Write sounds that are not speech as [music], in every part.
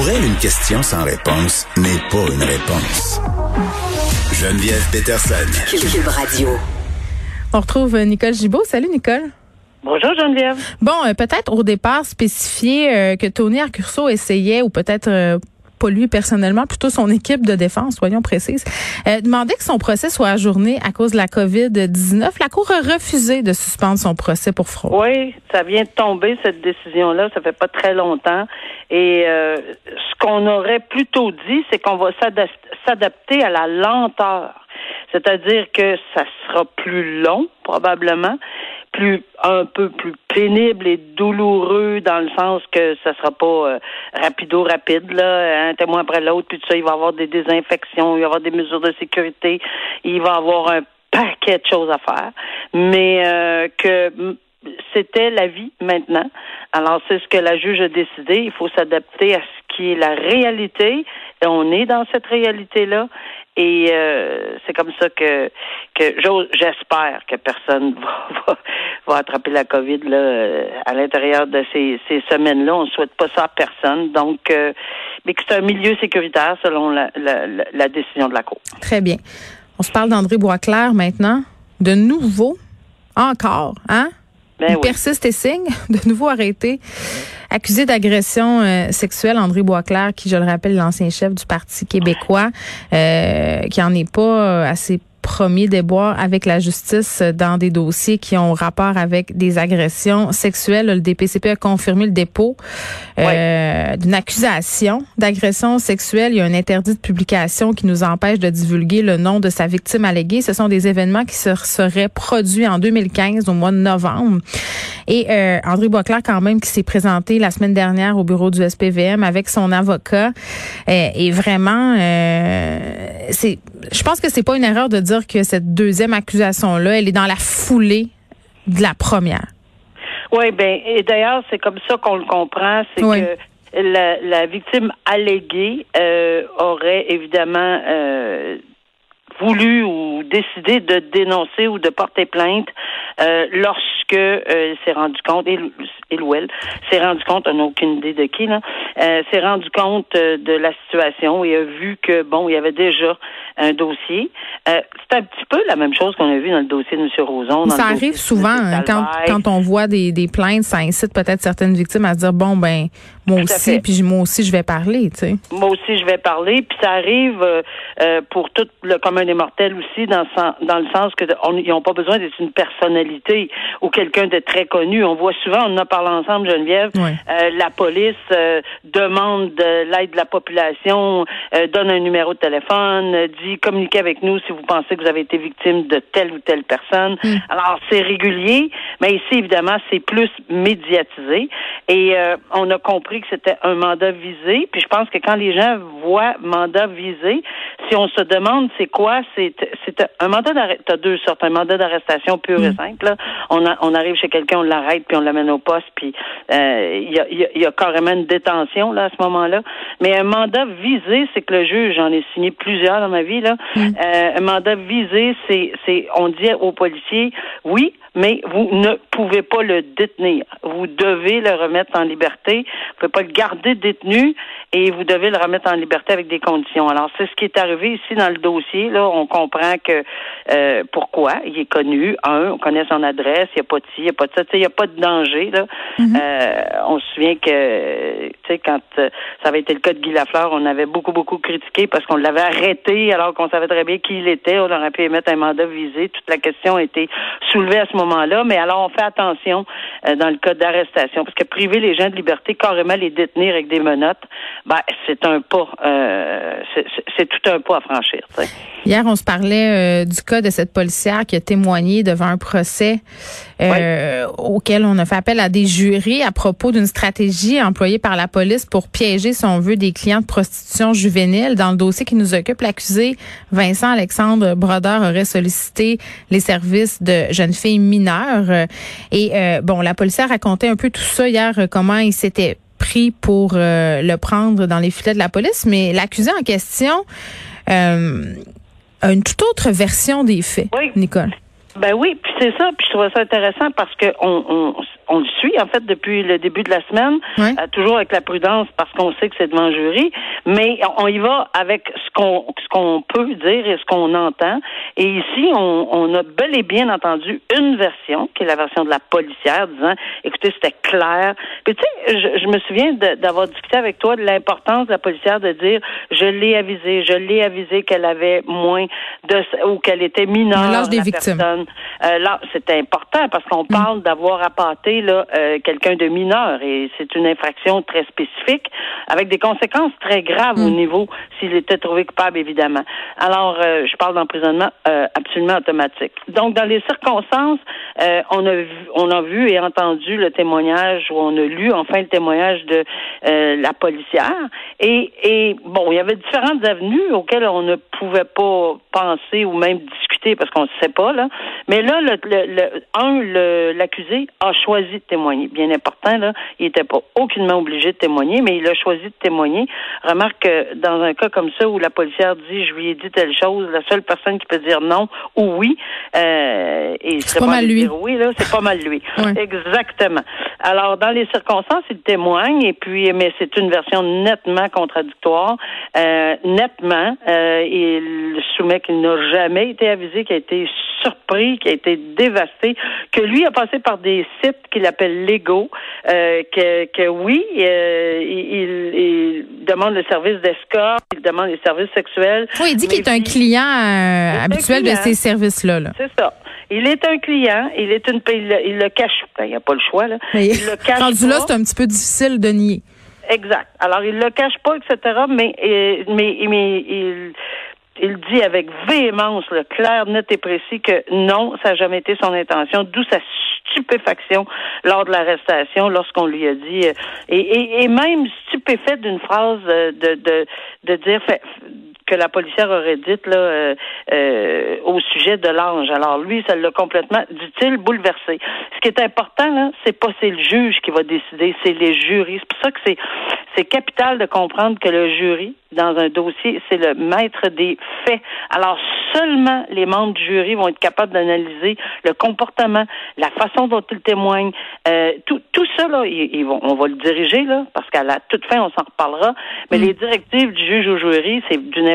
Pour elle, une question sans réponse n'est pas une réponse. Geneviève Peterson. Cube Radio. On retrouve Nicole Gibault. Salut Nicole. Bonjour Geneviève. Bon, euh, peut-être au départ spécifier euh, que Tony Arcurso essayait, ou peut-être euh, pas lui personnellement, plutôt son équipe de défense, soyons précises, demander que son procès soit ajourné à cause de la COVID-19. La Cour a refusé de suspendre son procès pour fraude. Oui, ça vient de tomber, cette décision-là. Ça fait pas très longtemps. Et ce qu'on aurait plutôt dit, c'est qu'on va s'adapter à la lenteur. C'est-à-dire que ça sera plus long, probablement, plus un peu plus pénible et douloureux dans le sens que ça sera pas euh, rapido rapide là, un témoin après l'autre puis tout ça, il va y avoir des désinfections, il va y avoir des mesures de sécurité, il va y avoir un paquet de choses à faire, mais euh, que c'était la vie maintenant. Alors c'est ce que la juge a décidé, il faut s'adapter à ce qui est la réalité. Et on est dans cette réalité là et euh, c'est comme ça que, que j'espère que personne [laughs] va, va, attraper la COVID là, à l'intérieur de ces, ces semaines-là. On ne souhaite pas ça à personne. Donc, euh, mais que c'est un milieu sécuritaire selon la, la, la, décision de la Cour. Très bien. On se parle d'André Boisclair maintenant. De nouveau, encore, hein? Ben Il persiste et signe, de nouveau arrêté. Accusé d'agression euh, sexuelle, André Boisclair, qui, je le rappelle, l'ancien chef du Parti québécois, euh, qui en est pas euh, assez premier déboire avec la justice dans des dossiers qui ont rapport avec des agressions sexuelles. Le DPCP a confirmé le dépôt euh, d'une accusation d'agression sexuelle. Il y a un interdit de publication qui nous empêche de divulguer le nom de sa victime alléguée. Ce sont des événements qui se seraient produits en 2015 au mois de novembre. Et euh, André Boisclair, quand même, qui s'est présenté la semaine dernière au bureau du SPVM avec son avocat, euh, et vraiment, euh, c'est, je pense que c'est pas une erreur de dire que cette deuxième accusation-là, elle est dans la foulée de la première. Oui, ben et d'ailleurs, c'est comme ça qu'on le comprend, c'est que la, victime alléguée euh, aurait évidemment euh, voulu ou décidé de dénoncer ou de porter plainte euh, lorsque euh, s'est rendu compte, et, et ou elle s'est rendu compte, on n'a aucune idée de qui, là, euh, s'est rendu compte euh, de la situation et a vu que, bon, il y avait déjà un dossier. Euh, c'est un petit peu la même chose qu'on a vu dans le dossier de M. Roson. ça arrive souvent, hein, quand, quand on voit des, des plaintes, ça incite peut-être certaines victimes à se dire, bon, ben, moi aussi, puis moi aussi, je vais parler, tu sais. Moi aussi, je vais parler, puis ça arrive euh, pour tout le commun des mortels aussi, dans, dans le sens que ils n'ont pas besoin d'être une personnalité ou quelqu'un de très connu. On voit souvent, on en a parlé ensemble, Geneviève, euh, la police euh, demande de l'aide de la population, donne un numéro de téléphone, dit communiquez avec nous si vous pensez que vous avez été victime de telle ou telle personne. Mm. Alors, c'est régulier, mais ici, évidemment, c'est plus médiatisé. Et on a compris que c'était un mandat visé. Puis je pense que quand les gens voient mandat visé, si on se demande c'est quoi, c'est un mandat d'arrestation. T'as deux sortes, un mandat d'arrestation pur et mm. simple. On, on arrive chez quelqu'un, on l'arrête, puis on l'amène au poste, puis euh, il y, a, y, a, carrément une détention là à ce moment-là. Mais un mandat visé, c'est que le juge, j'en ai signé plusieurs dans ma vie là. Mm. Euh, un mandat visé, c'est c'est on dit aux policiers, oui, mais vous ne pouvez pas le détenir. Vous devez le remettre en liberté. Vous pouvez pas le garder détenu et vous devez le remettre en liberté avec des conditions. Alors, c'est ce qui est arrivé ici dans le dossier. Là, on comprend que euh, pourquoi. Il est connu. Un, on connaît son adresse. Il n'y a pas de ci, il n'y a pas de ça. Il n'y a pas de danger. Là. Mm-hmm. euh, on se souvient que, tu sais, quand euh, ça avait été le cas de Guy Lafleur, on avait beaucoup, beaucoup critiqué parce qu'on l'avait arrêté alors qu'on savait très bien qui il était. On aurait pu émettre un mandat visé. Toute la question a été soulevée à ce moment-là. Mais alors, on fait attention euh, dans le cas d'arrestation parce que priver les gens de liberté, carrément les détenir avec des menottes, ben, c'est un pas, euh, c'est tout un pas à franchir. Hier, on se parlait euh, du cas de cette policière qui a témoigné devant un procès euh, auquel on a fait appel à des jurés à propos d'une stratégie employée par la police pour piéger, si on veut, des clients de prostitution juvénile. Dans le dossier qui nous occupe, l'accusé Vincent Alexandre Brodeur aurait sollicité les services de jeunes filles mineures. Et bon, la policière racontait un peu tout ça hier, comment il s'était pris pour euh, le prendre dans les filets de la police, mais l'accusé en question euh, a une toute autre version des faits, Nicole. Ben oui, puis c'est ça, puis je trouve ça intéressant parce que on, on, on le suit en fait depuis le début de la semaine, euh, toujours avec la prudence parce qu'on sait que c'est devant jury, mais on y va avec ce qu'on ce qu'on peut dire et ce qu'on entend. Et ici, on, on, a bel et bien entendu une version qui est la version de la policière disant, écoutez, c'était clair. Puis tu sais, je, je, me souviens d'avoir discuté avec toi de l'importance de la policière de dire, je l'ai avisé, je l'ai avisé qu'elle avait moins de ou qu'elle était mineure. L'âge des victimes. Euh, là, c'était important parce qu'on mm. parle d'avoir appâté là euh, quelqu'un de mineur et c'est une infraction très spécifique avec des conséquences très graves au mm. niveau s'il était trouvé coupable évidemment. Alors, euh, je parle d'emprisonnement absolument automatique. Donc, dans les circonstances, on a vu, on a vu et entendu le témoignage ou on a lu enfin le témoignage de la policière et, et bon, il y avait différentes avenues auxquelles on ne pouvait pas penser ou même discuter parce qu'on ne sait pas là. Mais là, le, le, un, l'accusé a choisi de témoigner. Bien important, là, il n'était pas aucunement obligé de témoigner, mais il a choisi de témoigner. Remarque que dans un cas comme ça où la policière dit je lui ai dit telle chose, la seule personne qui peut dire non ou oui, euh, et c'est pas, mal lui. oui, là, c'est pas mal lui. [laughs] Exactement. Alors, dans les circonstances, il témoigne, et puis, mais c'est une version nettement contradictoire. Euh, nettement, euh, il soumet qu'il n'a jamais été avisé, qu'il a été surpris, qui a été dévasté, que lui a passé par des sites qu'il appelle légaux, euh, que, que oui, euh, il, il, demande le service d'escorte, il demande les services sexuels. Oui, il dit qu'il est un client euh, habituel de ces services-là. -là, C'est ça. Il est un client, il est une il, il le cache, ben, il n'y a pas le choix là. il le cache rendu là, c'est un petit peu difficile de nier. Exact. Alors il le cache pas, etc. Mais mais mais il il dit avec véhémence, le clair, net et précis, que non, ça n'a jamais été son intention, d'où sa stupéfaction lors de l'arrestation, lorsqu'on lui a dit, euh, et, même stupéfait d'une phrase euh, de, de, de dire, que la policière aurait dite là euh, euh, au sujet de l'ange. Alors lui, ça l'a complètement, dit-il, bouleversé. Ce qui est important là, c'est pas c'est le juge qui va décider, c'est les jurys. C'est pour ça que c'est c'est capital de comprendre que le jury dans un dossier, c'est le maître des faits. Alors seulement les membres du jury vont être capables d'analyser le comportement, la façon dont ils témoignent, euh, tout, tout ça là, ils, vont, on va le diriger là, parce qu'à la toute fin, on s'en reparlera. Mais mm. les directives du juge au jury, c'est d'une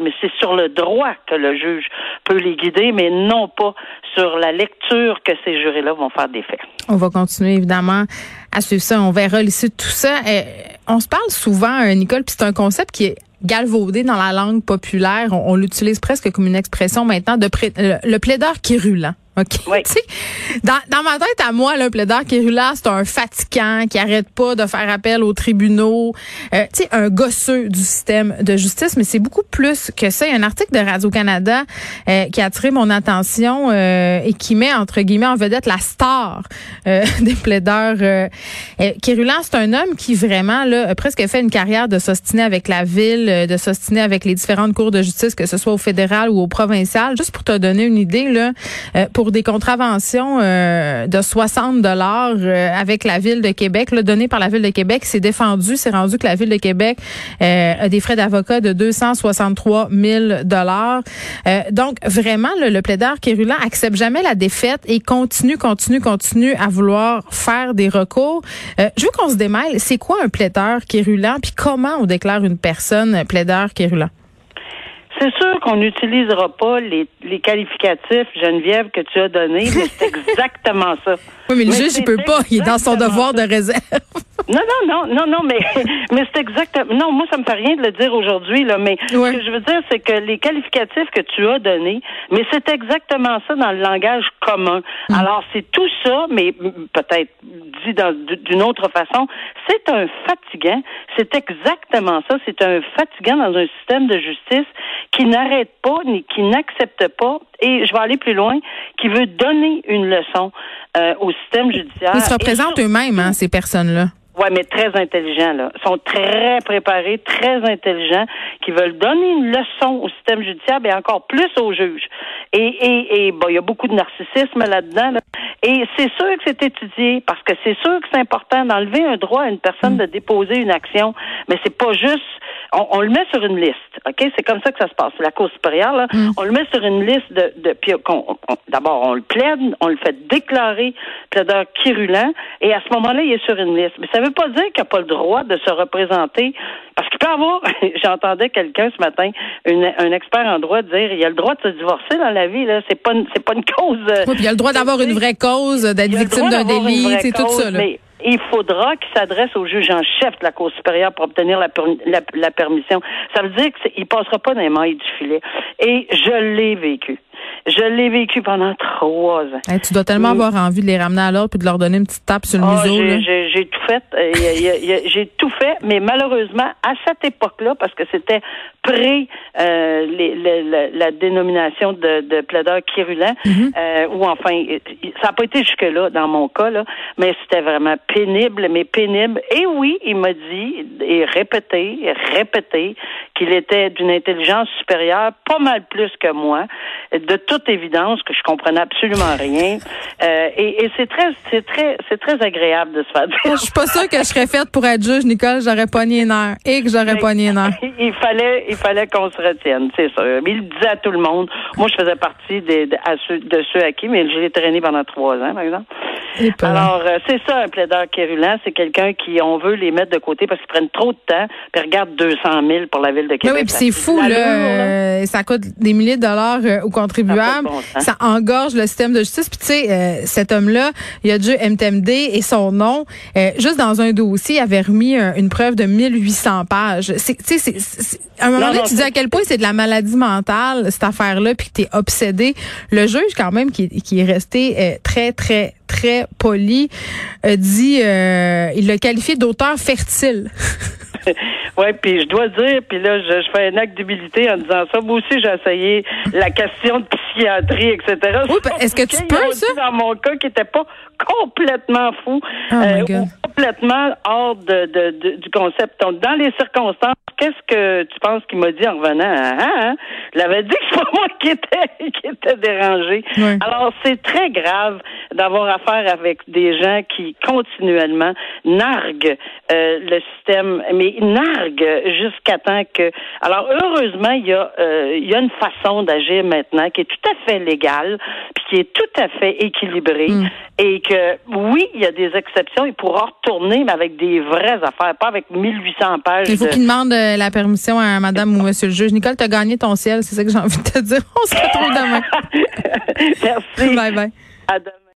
Mais c'est sur le droit que le juge peut les guider, mais non pas sur la lecture que ces jurés-là vont faire des faits. On va continuer évidemment à suivre ça. On verra ici tout ça. Euh, on se parle souvent, euh, Nicole, puis c'est un concept qui est galvaudé dans la langue populaire. On, l'utilise presque comme une expression maintenant de le, plaideur qui est. OK? Oui. dans, dans ma tête, à moi, le plaideur là, c'est un fatigant qui arrête pas de faire appel aux tribunaux. Euh, tu sais, un gosseux du système de justice, mais c'est beaucoup plus que ça. Il y a un article de Radio-Canada euh, qui a attiré mon attention euh, et qui met, entre guillemets, en vedette la star euh, [laughs] des plaideurs. Euh, Kérulan, c'est un homme qui vraiment là, a presque fait une carrière de s'ostiner avec la ville, de s'ostiner avec les différentes cours de justice, que ce soit au fédéral ou au provincial. Juste pour te donner une idée, là, pour des contraventions euh, de 60 dollars euh, avec la ville de Québec, là, donné par la ville de Québec, c'est défendu, c'est rendu que la ville de Québec euh, a des frais d'avocat de 263 000 dollars. donc vraiment, le, le plaideur Kérulan accepte jamais la défaite et continue, continue, continue à vouloir faire des recours. je veux qu'on se démêle. C'est quoi un plaideur Kérulan puis comment on déclare une personne plaideur Kérulan? C'est sûr qu'on n'utilisera pas les, les qualificatifs, Geneviève, que tu as donnés, mais c'est [laughs] exactement ça. Oui, mais le juge, il peut pas. Il est dans son devoir de réserve. Non, non, non, non, non, mais, [laughs] mais c'est exactement. Non, moi, ça me fait rien de le dire aujourd'hui, là, mais ce que je veux dire, c'est que les qualificatifs que tu as donnés, mais c'est exactement ça dans le langage commun. Mm. Alors, c'est tout ça, mais peut-être dit d'une autre façon, c'est un fatigant. C'est exactement ça. C'est un fatigant dans un système de justice qui n'arrête pas ni qui n'accepte pas, et je vais aller plus loin, qui veut donner une leçon euh, au système judiciaire. Ils se représentent eux-mêmes, hein, ces personnes-là. Oui, mais très intelligents, là. Ils sont très préparés, très intelligents, qui veulent donner une leçon au système judiciaire, et encore plus aux juges. Et, et, et bon, il y a beaucoup de narcissisme là-dedans. Et c'est sûr que c'est étudié, parce que c'est sûr que c'est important d'enlever un droit à une personne mm. de déposer une action, mais c'est pas juste on, le met sur une liste, OK? C'est comme ça que ça se passe. La Cour supérieure, là, mm. on le met sur une liste de... de puis d'abord, on le plaide, on le fait déclarer plaideur quirulent, et à ce moment-là, il est sur une liste. Mais ça ne veut pas dire qu'il n'a pas le droit de se représenter, parce qu'il peut avoir... [laughs] J'entendais quelqu'un ce matin, un expert en droit, dire il a le droit de se divorcer dans la vie, là. C'est pas, c'est pas une cause... Euh, oui, il a le droit d'avoir une vraie cause, d'être victime d'un délit, c'est tout ça, là il faudra qu'il s'adresse au juge en chef de la Cour supérieure pour obtenir la, la, permission. Ça veut dire qu'il passera pas dans les mailles du filet. Et je l'ai vécu. Je l'ai vécu pendant trois ans. tu dois tellement avoir envie de les ramener à l'ordre puis de leur donner une petite tape sur le ah, museau. J'ai tout fait. Euh, j'ai tout fait, mais malheureusement, à cette époque-là, parce que c'était pré euh, la, dénomination de, de plaideur quirulent, mm-hmm. euh, ou enfin, ça n'a pas été jusque-là dans mon cas, là, mais c'était vraiment pénible, mais pénible. Et oui, il m'a dit, et répété, et répété, qu'il était d'une intelligence supérieure, pas mal plus que moi, de toute évidence que je comprenais absolument rien. [laughs] Euh, et, et c'est très, c'est très, c'est très agréable de se faire dire. Je suis pas sûre que je serais faite pour être juge, Nicole. J'aurais pas ni une et que j'aurais pas ni une heure. [laughs] Il fallait, il fallait qu'on se retienne, c'est ça. Mais il le disait à tout le monde. Moi, je faisais partie des, de, ceux, de ceux à qui, mais je l'ai traîné pendant trois ans, par exemple. Alors, euh, c'est ça, un plaideur quérulent. C'est quelqu'un qui, on veut les mettre de côté parce qu'ils prennent trop de temps, puis regarde 200 000 pour la ville de Québec. oui, puis c'est fou, là. Euh, ça coûte des milliers de dollars aux contribuables. Ça, engorge le système de justice. Puis tu sais, euh, cet homme-là, il a dû MTMD et son nom, euh, juste dans un dossier, il avait remis une preuve de 1800 pages. C'est, tu sais, à un moment donné, tu dis à quel point c'est de la maladie mentale, cette affaire-là, puis que t'es obsédé. Le juge, quand même, qui, qui est resté euh, très, très, très poli, dit, il l'a qualifié d'auteur fertile. [laughs] [laughs] oui, puis je dois dire, puis là, je, fais un acte d'humilité en disant ça. Moi aussi, j'ai essayé la question de psychiatrie, etc. Oui, est-ce que tu peux, ça? Dans mon cas, qui était pas complètement fou, oh euh, complètement hors de, de, du concept. Donc, dans les circonstances, qu'est-ce que tu penses qu'il m'a dit en revenant? Hein? hein? Je l'avais dit que c'est pas moi qui était, [laughs] qui était dérangé. Alors, c'est très grave d'avoir affaire avec des gens qui continuellement narguent euh, le système, mais narguent jusqu'à temps que. Alors, heureusement, il y a, euh, il y a une façon d'agir maintenant qui est tout à fait légale, puis qui est tout à fait équilibrée, mm. et que oui, il y a des exceptions. Il pourra retourner, mais avec des vraies affaires, pas avec 1800 pages. Il faut qu'il demande euh, la permission à Madame ou Monsieur le juge. Nicole, tu as gagné ton ciel, c'est ça que j'ai envie de te dire. [laughs] On se retrouve demain. [laughs] Merci. Bye bye. À demain.